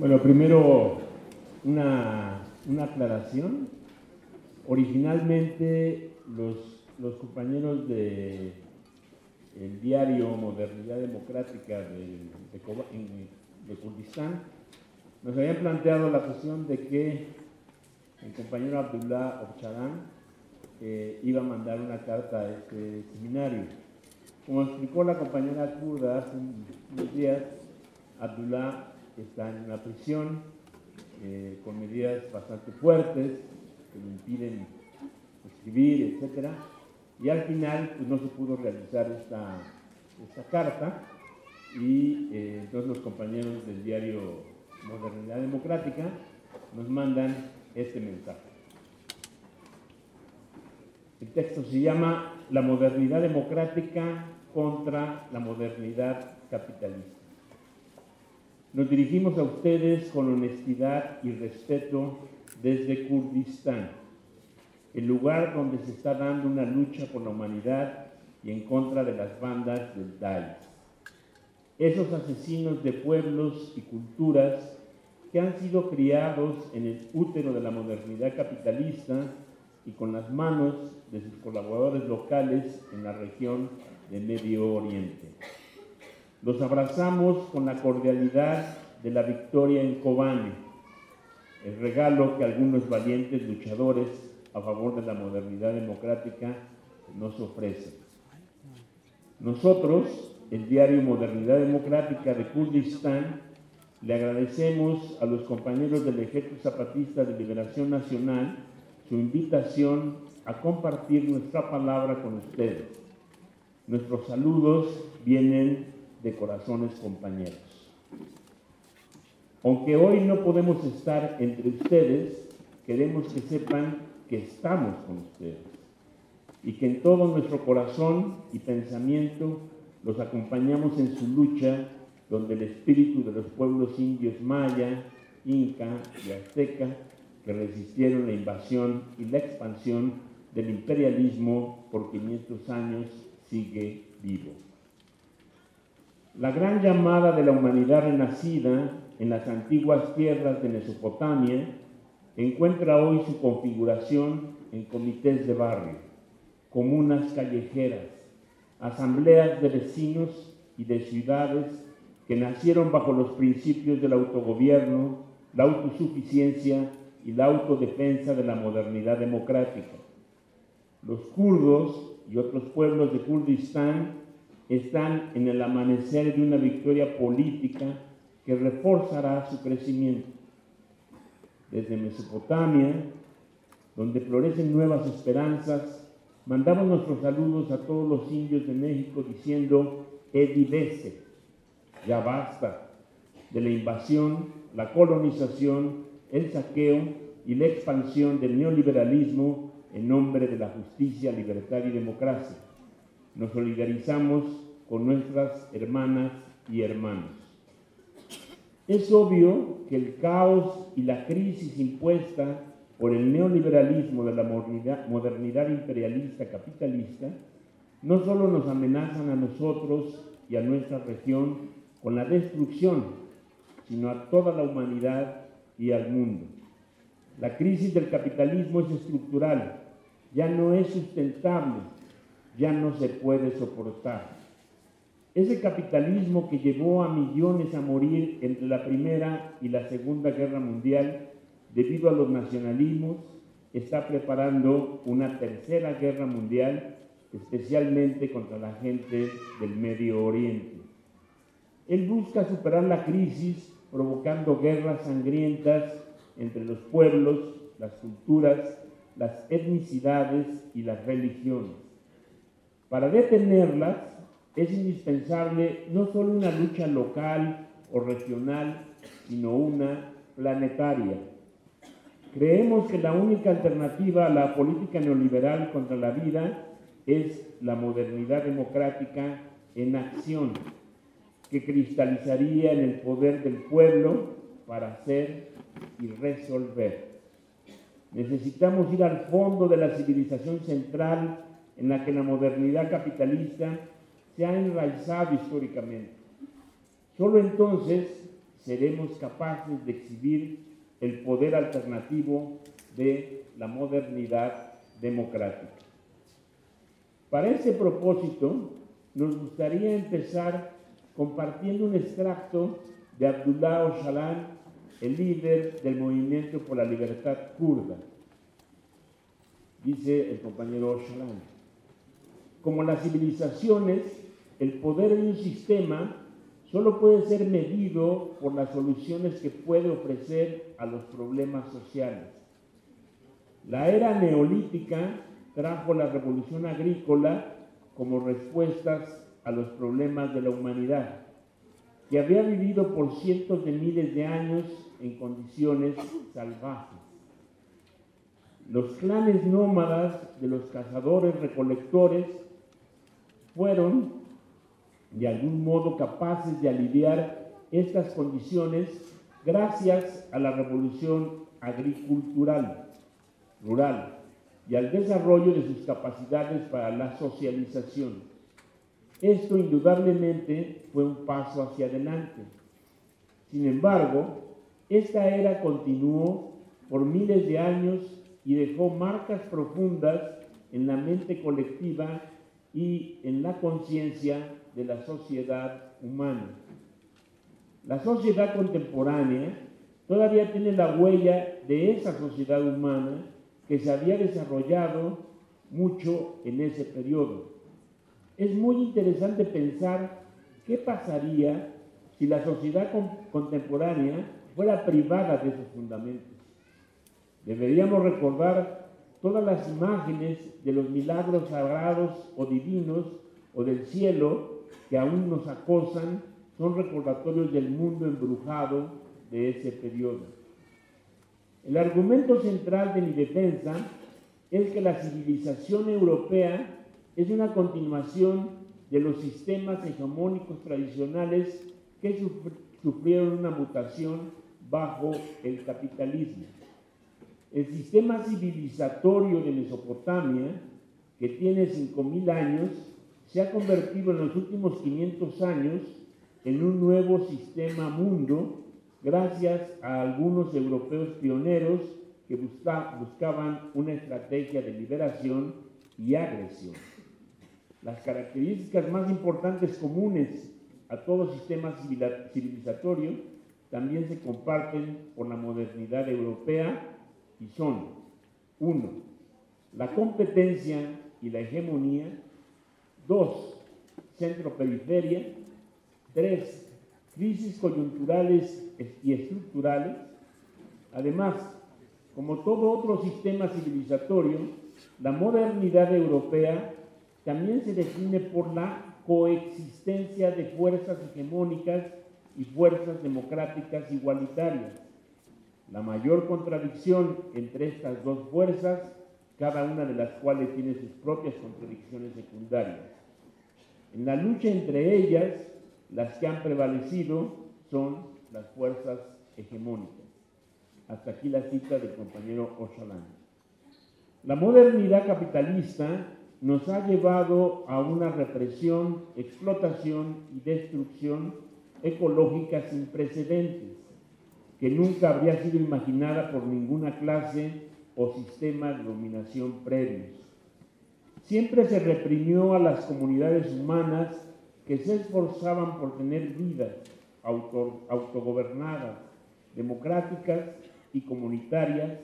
Bueno, primero una, una aclaración. Originalmente los, los compañeros de el diario Modernidad Democrática de, de, Kurdistán nos habían planteado la cuestión de que el compañero Abdullah Ocharan eh, iba a mandar una carta a este seminario. Como explicó la compañera kurda hace unos días, Abdullah está en una prisión eh, con medidas bastante fuertes que le impiden escribir, etc. Y al final pues, no se pudo realizar esta, esta carta y eh, entonces los compañeros del diario Modernidad Democrática nos mandan este mensaje. El texto se llama La modernidad democrática contra la modernidad capitalista. Nos dirigimos a ustedes con honestidad y respeto desde Kurdistán, el lugar donde se está dando una lucha por la humanidad y en contra de las bandas del Daesh. Esos asesinos de pueblos y culturas que han sido criados en el útero de la modernidad capitalista y con las manos de sus colaboradores locales en la región de Medio Oriente. Los abrazamos con la cordialidad de la victoria en Kobane, el regalo que algunos valientes luchadores a favor de la modernidad democrática nos ofrecen. Nosotros, el diario Modernidad Democrática de Kurdistán, le agradecemos a los compañeros del Ejército Zapatista de Liberación Nacional su invitación a compartir nuestra palabra con ustedes. Nuestros saludos vienen de corazones compañeros. Aunque hoy no podemos estar entre ustedes, queremos que sepan que estamos con ustedes y que en todo nuestro corazón y pensamiento los acompañamos en su lucha donde el espíritu de los pueblos indios maya, inca y azteca que resistieron la invasión y la expansión del imperialismo por 500 años sigue vivo. La gran llamada de la humanidad renacida en las antiguas tierras de Mesopotamia encuentra hoy su configuración en comités de barrio, comunas callejeras, asambleas de vecinos y de ciudades que nacieron bajo los principios del autogobierno, la autosuficiencia y la autodefensa de la modernidad democrática. Los kurdos y otros pueblos de Kurdistán están en el amanecer de una victoria política que reforzará su crecimiento. Desde Mesopotamia, donde florecen nuevas esperanzas, mandamos nuestros saludos a todos los indios de México diciendo, Edivese, ya basta de la invasión, la colonización, el saqueo y la expansión del neoliberalismo en nombre de la justicia, libertad y democracia nos solidarizamos con nuestras hermanas y hermanos. Es obvio que el caos y la crisis impuesta por el neoliberalismo de la modernidad, imperialista capitalista no solo nos amenazan a nosotros y a nuestra región con la destrucción, sino a toda la humanidad y al mundo. La crisis del capitalismo es estructural, ya no es sustentable ya no se puede soportar. Ese capitalismo que llevó a millones a morir entre la Primera y la Segunda Guerra Mundial debido a los nacionalismos, está preparando una tercera guerra mundial, especialmente contra la gente del Medio Oriente. Él busca superar la crisis provocando guerras sangrientas entre los pueblos, las culturas, las etnicidades y las religiones. Para detenerlas es indispensable no solo una lucha local o regional, sino una planetaria. Creemos que la única alternativa a la política neoliberal contra la vida es la modernidad democrática en acción, que cristalizaría en el poder del pueblo para hacer y resolver. Necesitamos ir al fondo de la civilización central en la que la modernidad capitalista se ha enraizado históricamente. Solo entonces seremos capaces de exhibir el poder alternativo de la modernidad democrática. Para ese propósito, nos gustaría empezar compartiendo un extracto de Abdullah Öcalan, el líder del movimiento por la libertad kurda. Dice el compañero Öcalan, como las civilizaciones, el poder de un sistema solo puede ser medido por las soluciones que puede ofrecer a los problemas sociales. La era neolítica trajo la revolución agrícola como respuestas a los problemas de la humanidad, que había vivido por cientos de miles de años en condiciones salvajes. Los clanes nómadas de los cazadores recolectores fueron de algún modo capaces de aliviar estas condiciones gracias a la revolución agricultural, rural, y al desarrollo de sus capacidades para la socialización. Esto indudablemente fue un paso hacia adelante. Sin embargo, esta era continuó por miles de años y dejó marcas profundas en la mente colectiva y en la conciencia de la sociedad humana. La sociedad contemporánea todavía tiene la huella de esa sociedad humana que se había desarrollado mucho en ese periodo. Es muy interesante pensar qué pasaría si la sociedad contemporánea fuera privada de esos fundamentos. Deberíamos recordar todas las imágenes de los milagros sagrados o divinos o del cielo que aún nos acosan son recordatorios del mundo embrujado de ese periodo. El argumento central de mi defensa es que la civilización europea es una continuación de los sistemas hegemónicos tradicionales que sufrieron una mutación bajo el capitalismo. El sistema civilizatorio de Mesopotamia, que tiene 5.000 años, se ha convertido en los últimos 500 años en un nuevo sistema mundo gracias a algunos europeos pioneros que buscaban una estrategia de liberación y agresión. Las características más importantes comunes a todo sistema civilizatorio también se comparten por la modernidad europea y son, uno, la competencia y la hegemonía, dos, centro-periferia, tres, crisis coyunturales y estructurales. Además, como todo otro sistema civilizatorio, la modernidad europea también se define por la coexistencia de fuerzas hegemónicas y fuerzas democráticas igualitarias. La mayor contradicción entre estas dos fuerzas, cada una de las cuales tiene sus propias contradicciones secundarias. En la lucha entre ellas, las que han prevalecido son las fuerzas hegemónicas. Hasta aquí la cita del compañero Ocalan. La modernidad capitalista nos ha llevado a una represión, explotación y destrucción ecológica sin precedentes, que nunca habría sido imaginada por ninguna clase o sistema de dominación previos. Siempre se reprimió a las comunidades humanas que se esforzaban por tener vidas autogobernadas, democráticas y comunitarias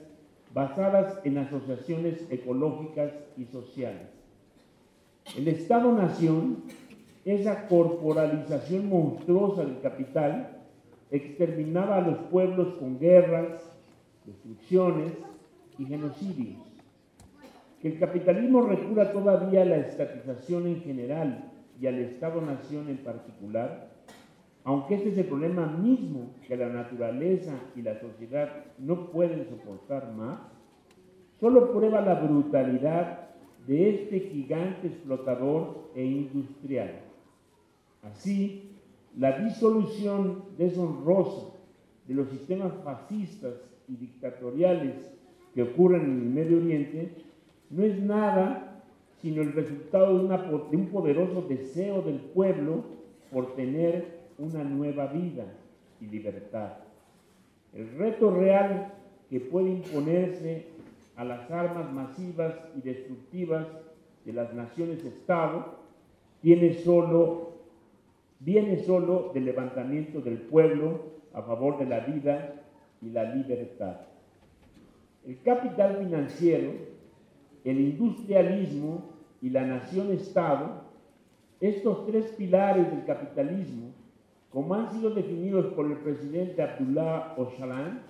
basadas en asociaciones ecológicas y sociales. El Estado-Nación, esa corporalización monstruosa del capital, exterminaba a los pueblos con guerras, destrucciones y genocidios. Que el capitalismo recura todavía a la estatización en general y al Estado-Nación en particular, aunque este es el problema mismo que la naturaleza y la sociedad no pueden soportar más, solo prueba la brutalidad de este gigante explotador e industrial. Así, la disolución deshonrosa de los sistemas fascistas y dictatoriales que ocurren en el Medio Oriente no es nada sino el resultado de, un poderoso deseo del pueblo por tener una nueva vida, y libertad. El reto real que puede imponerse a las armas masivas y destructivas de las naciones-estado tiene solo, viene solo del levantamiento del pueblo a favor de la vida y la libertad. El capital financiero, el industrialismo y la nación-estado, estos tres pilares del capitalismo, como han sido definidos por el presidente Abdullah Ocalan,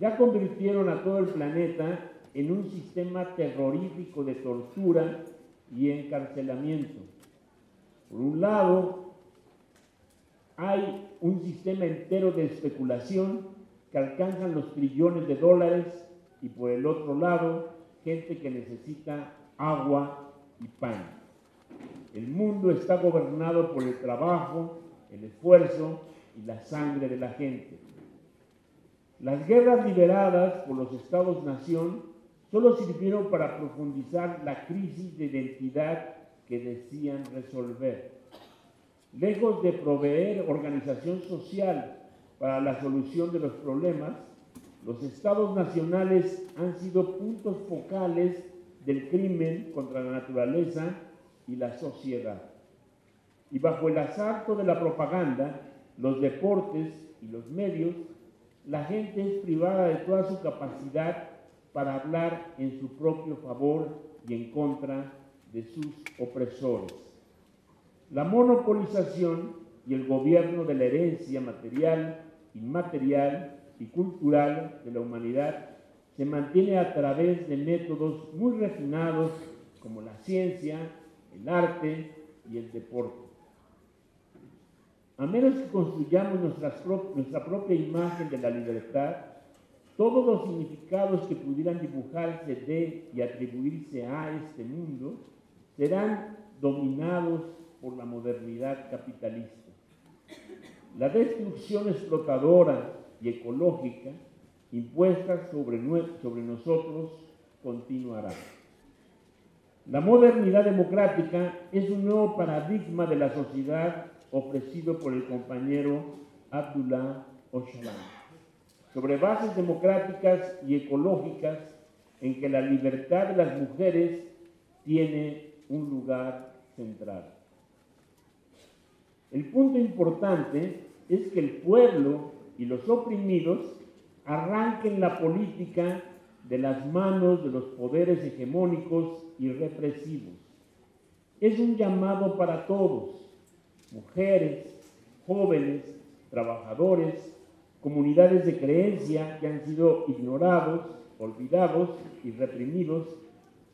ya convirtieron a todo el planeta en un sistema terrorífico de tortura y encarcelamiento. Por un lado, hay un sistema entero de especulación que alcanzan los trillones de dólares y por el otro lado, gente que necesita agua y pan. El mundo está gobernado por el trabajo, el esfuerzo y la sangre de la gente. Las guerras liberadas por los estados-nación solo sirvieron para profundizar la crisis de identidad que decían resolver. Lejos de proveer organización social para la solución de los problemas, los estados nacionales han sido puntos focales del crimen contra la naturaleza y la sociedad. Y bajo el asalto de la propaganda, los deportes y los medios, la gente es privada de toda su capacidad para hablar en su propio favor y en contra de sus opresores. La monopolización y el gobierno de la herencia material, inmaterial y cultural de la humanidad se mantiene a través de métodos muy refinados como la ciencia, el arte y el deporte. A menos que construyamos nuestra propia imagen de la libertad, todos los significados que pudieran dibujarse de y atribuirse a este mundo serán dominados por la modernidad capitalista. La destrucción explotadora y ecológica impuesta sobre, nosotros continuará. La modernidad democrática es un nuevo paradigma de la sociedad ofrecido por el compañero Abdullah Ocalan, sobre bases democráticas y ecológicas en que la libertad de las mujeres tiene un lugar central. El punto importante es que el pueblo y los oprimidos arranquen la política de las manos de los poderes hegemónicos y represivos. Es un llamado para todos, mujeres, jóvenes, trabajadores, comunidades de creencia que han sido ignorados, olvidados y reprimidos,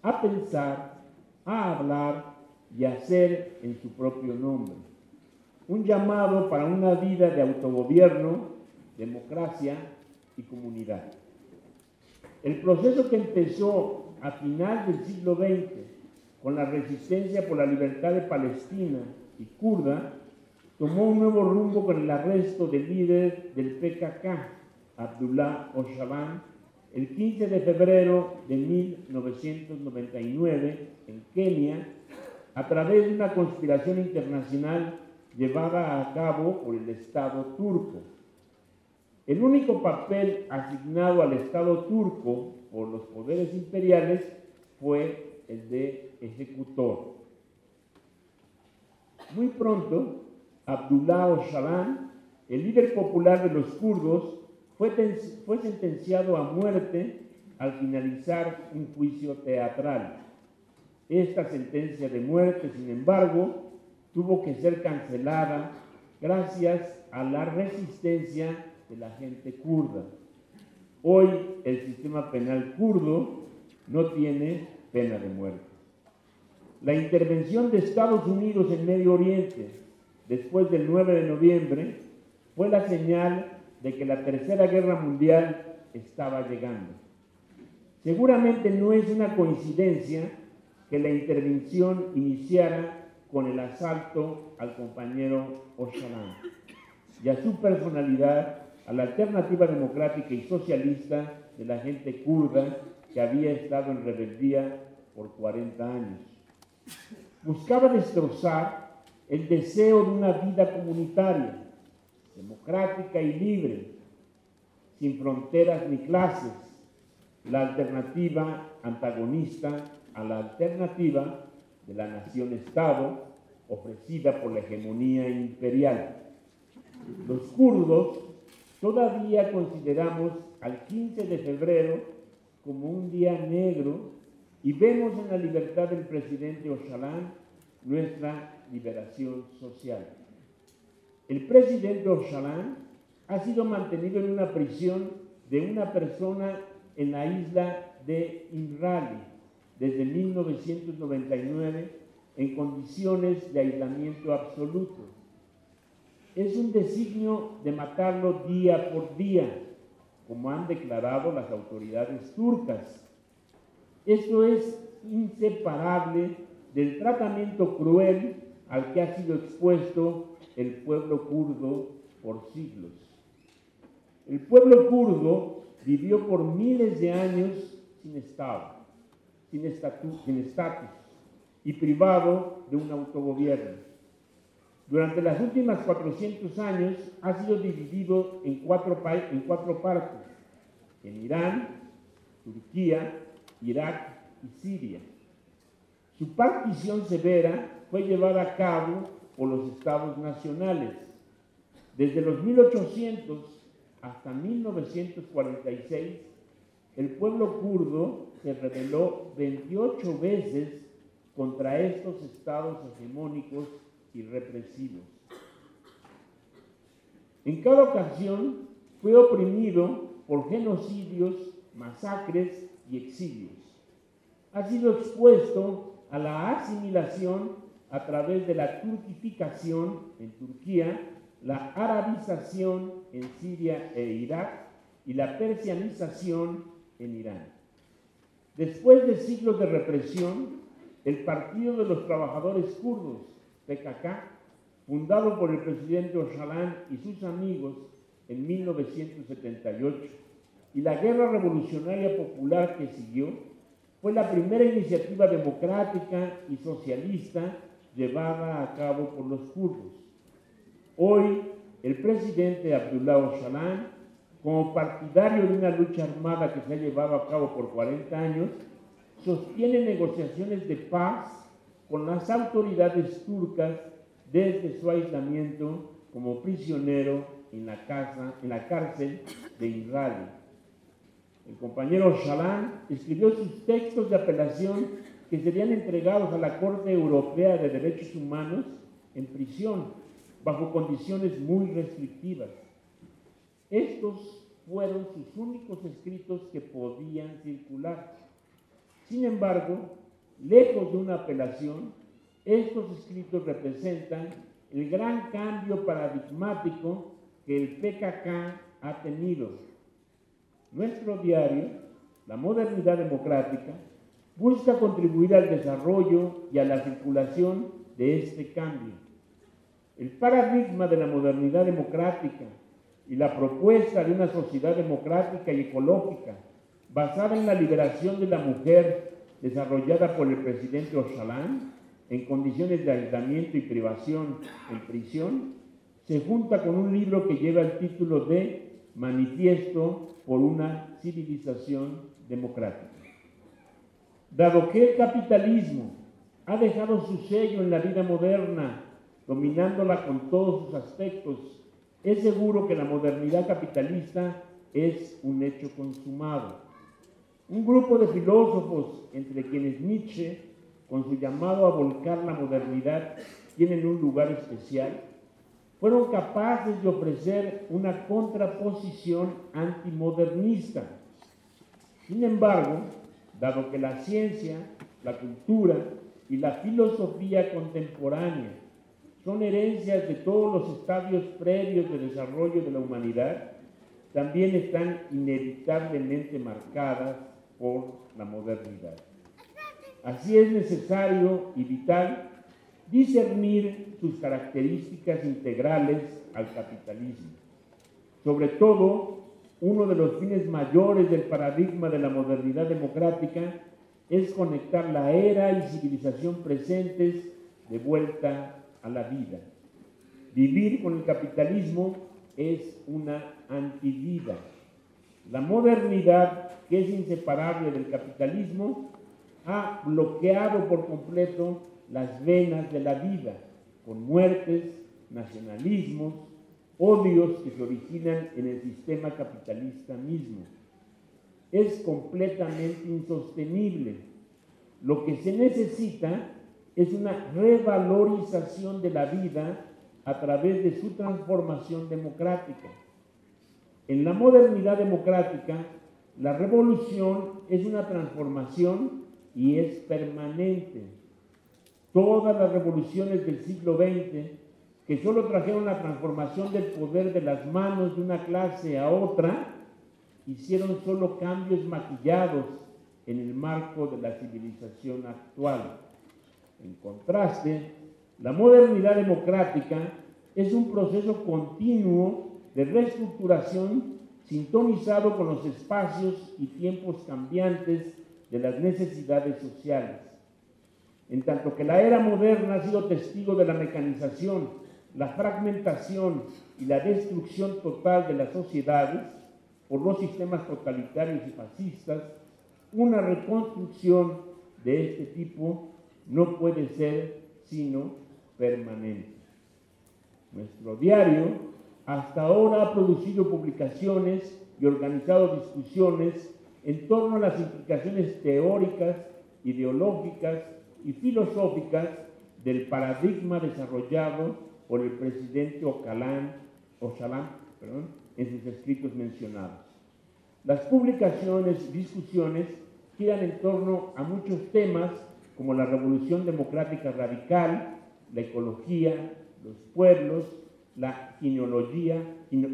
a pensar, a hablar y a hacer en su propio nombre. Un llamado para una vida de autogobierno, democracia y comunidad. El proceso que empezó a final del siglo XX con la resistencia por la libertad de Palestina y kurda, tomó un nuevo rumbo con el arresto del líder del PKK, Abdullah Ocalan, el 15 de febrero de 1999 en Kenia, a través de una conspiración internacional llevada a cabo por el Estado turco. El único papel asignado al Estado turco por los poderes imperiales fue el de ejecutor. Muy pronto, Abdullah Ocalan, el líder popular de los kurdos, fue, fue sentenciado a muerte al finalizar un juicio teatral. Esta sentencia de muerte, sin embargo, tuvo que ser cancelada gracias a la resistencia de la gente kurda. Hoy el sistema penal kurdo no tiene pena de muerte. La intervención de Estados Unidos en Medio Oriente después del 9 de noviembre fue la señal de que la Tercera Guerra Mundial estaba llegando. Seguramente no es una coincidencia que la intervención iniciara con el asalto al compañero Ocalan y a su personalidad, a la alternativa democrática y socialista de la gente kurda que había estado en rebeldía por 40 años. Buscaba destrozar el deseo de una vida comunitaria, democrática y libre, sin fronteras ni clases, la alternativa antagonista a la alternativa de la nación-estado ofrecida por la hegemonía imperial. Los kurdos todavía consideramos al 15 de febrero como un día negro y vemos en la libertad del presidente Ocalan nuestra liberación social. El presidente Ocalan ha sido mantenido en una prisión de una persona en la isla de Imrali desde 1999 en condiciones de aislamiento absoluto. Es un designio de matarlo día por día, como han declarado las autoridades turcas. Esto es inseparable del tratamiento cruel al que ha sido expuesto el pueblo kurdo por siglos. El pueblo kurdo vivió por miles de años sin Estado, sin estatus, y privado de un autogobierno. Durante las últimas 400 años ha sido dividido en cuatro, en cuatro partes, en Irán, Turquía, Irak y Siria. Su partición severa fue llevada a cabo por los estados nacionales. Desde los 1800 hasta 1946, el pueblo kurdo se rebeló 28 veces contra estos estados hegemónicos y represivos. En cada ocasión fue oprimido por genocidios, masacres y exilios. Ha sido expuesto a la asimilación a través de la turquificación en Turquía, la arabización en Siria e Irak y la persianización en Irán. Después de siglos de represión, el Partido de los Trabajadores Kurdos, PKK, fundado por el presidente Ocalan y sus amigos en 1978, y la Guerra Revolucionaria Popular que siguió, fue la primera iniciativa democrática y socialista llevada a cabo por los kurdos. Hoy, el presidente Abdullah Ocalan, como partidario de una lucha armada que se ha llevado a cabo por 40 años, sostiene negociaciones de paz con las autoridades turcas desde su aislamiento como prisionero en la, casa, en la cárcel de Israel. El compañero Shalan escribió sus textos de apelación que serían entregados a la Corte Europea de Derechos Humanos en prisión, bajo condiciones muy restrictivas. Estos fueron sus únicos escritos que podían circular. Sin embargo, lejos de una apelación, estos escritos representan el gran cambio paradigmático que el PKK ha tenido. Nuestro diario, La Modernidad Democrática, busca contribuir al desarrollo y a la circulación de este cambio. El paradigma de la modernidad democrática y la propuesta de una sociedad democrática y ecológica basada en la liberación de la mujer desarrollada por el presidente Ocalan en condiciones de aislamiento y privación en prisión, se junta con un libro que lleva el título de Manifiesto por una civilización democrática. Dado que el capitalismo ha dejado su sello en la vida moderna, dominándola con todos sus aspectos, es seguro que la modernidad capitalista es un hecho consumado. Un grupo de filósofos, entre quienes Nietzsche, con su llamado a volcar la modernidad, tienen un lugar especial, fueron capaces de ofrecer una contraposición antimodernista. Sin embargo, dado que la ciencia, la cultura y la filosofía contemporánea son herencias de todos los estadios previos de desarrollo de la humanidad, también están inevitablemente marcadas por la modernidad. Así es necesario y vital discernir sus características integrales al capitalismo. Sobre todo, uno de los fines mayores del paradigma de la modernidad democrática es conectar la era y civilización presentes de vuelta a la vida. Vivir con el capitalismo es una antivida. La modernidad, que es inseparable del capitalismo, ha bloqueado por completo las venas de la vida, con muertes, nacionalismos, odios que se originan en el sistema capitalista mismo. Es completamente insostenible. Lo que se necesita es una revalorización de la vida a través de su transformación democrática. En la modernidad democrática, la revolución es una transformación y es permanente. Todas las revoluciones del siglo XX, que solo trajeron la transformación del poder de las manos de una clase a otra, hicieron solo cambios maquillados en el marco de la civilización actual. En contraste, la modernidad democrática es un proceso continuo de reestructuración sintonizado con los espacios y tiempos cambiantes de las necesidades sociales. En tanto que la era moderna ha sido testigo de la mecanización, la fragmentación y la destrucción total de las sociedades por los sistemas totalitarios y fascistas, una reconstrucción de este tipo no puede ser sino permanente. Nuestro diario hasta ahora ha producido publicaciones y organizado discusiones en torno a las implicaciones teóricas, ideológicas y filosóficas del paradigma desarrollado por el presidente Ocalán, Ochalán en sus escritos mencionados. Las publicaciones y discusiones giran en torno a muchos temas como la revolución democrática radical, la ecología, los pueblos, la genealogía,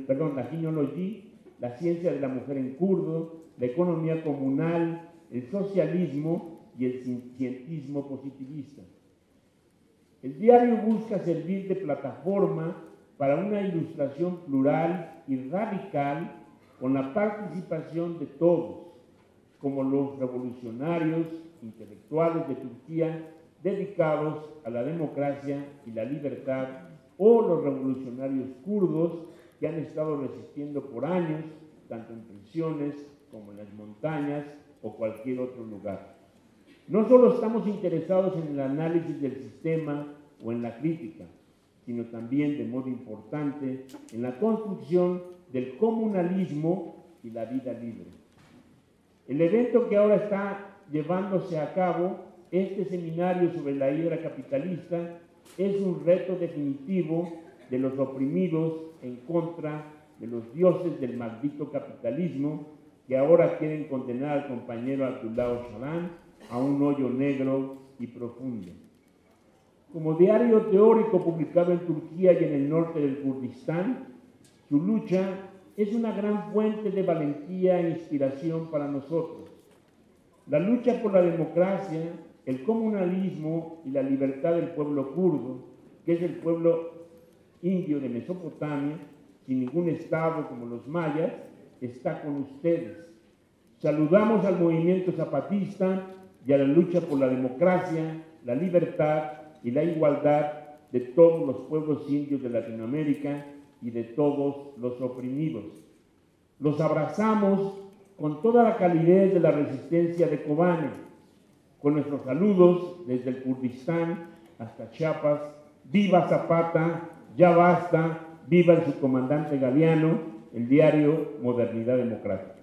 perdón, la genealogía, la ciencia de la mujer en kurdo, la economía comunal, el socialismo y el cientismo positivista. El diario busca servir de plataforma para una ilustración plural y radical con la participación de todos, como los revolucionarios intelectuales de Turquía dedicados a la democracia y la libertad, o los revolucionarios kurdos que han estado resistiendo por años, tanto en prisiones como en las montañas o cualquier otro lugar. No solo estamos interesados en el análisis del sistema o en la crítica, sino también de modo importante en la construcción del comunalismo y la vida libre. El evento que ahora está llevándose a cabo este seminario sobre la hidra capitalista es un reto definitivo de los oprimidos en contra de los dioses del maldito capitalismo que ahora quieren condenar al compañero Abdullah Shalan a un hoyo negro y profundo. Como diario teórico publicado en Turquía y en el norte del Kurdistán, su lucha es una gran fuente de valentía e inspiración para nosotros. La lucha por la democracia el comunalismo y la libertad del pueblo kurdo, que es el pueblo indio de Mesopotamia, sin ningún estado como los mayas, está con ustedes. Saludamos al movimiento zapatista y a la lucha por la democracia, la libertad y la igualdad de todos los pueblos indios de Latinoamérica y de todos los oprimidos. Los abrazamos con toda la calidez de la resistencia de Kobane con nuestros saludos desde el Kurdistán hasta Chiapas. Viva Zapata, ya basta, viva el subcomandante Galeano, el diario Modernidad Democrática.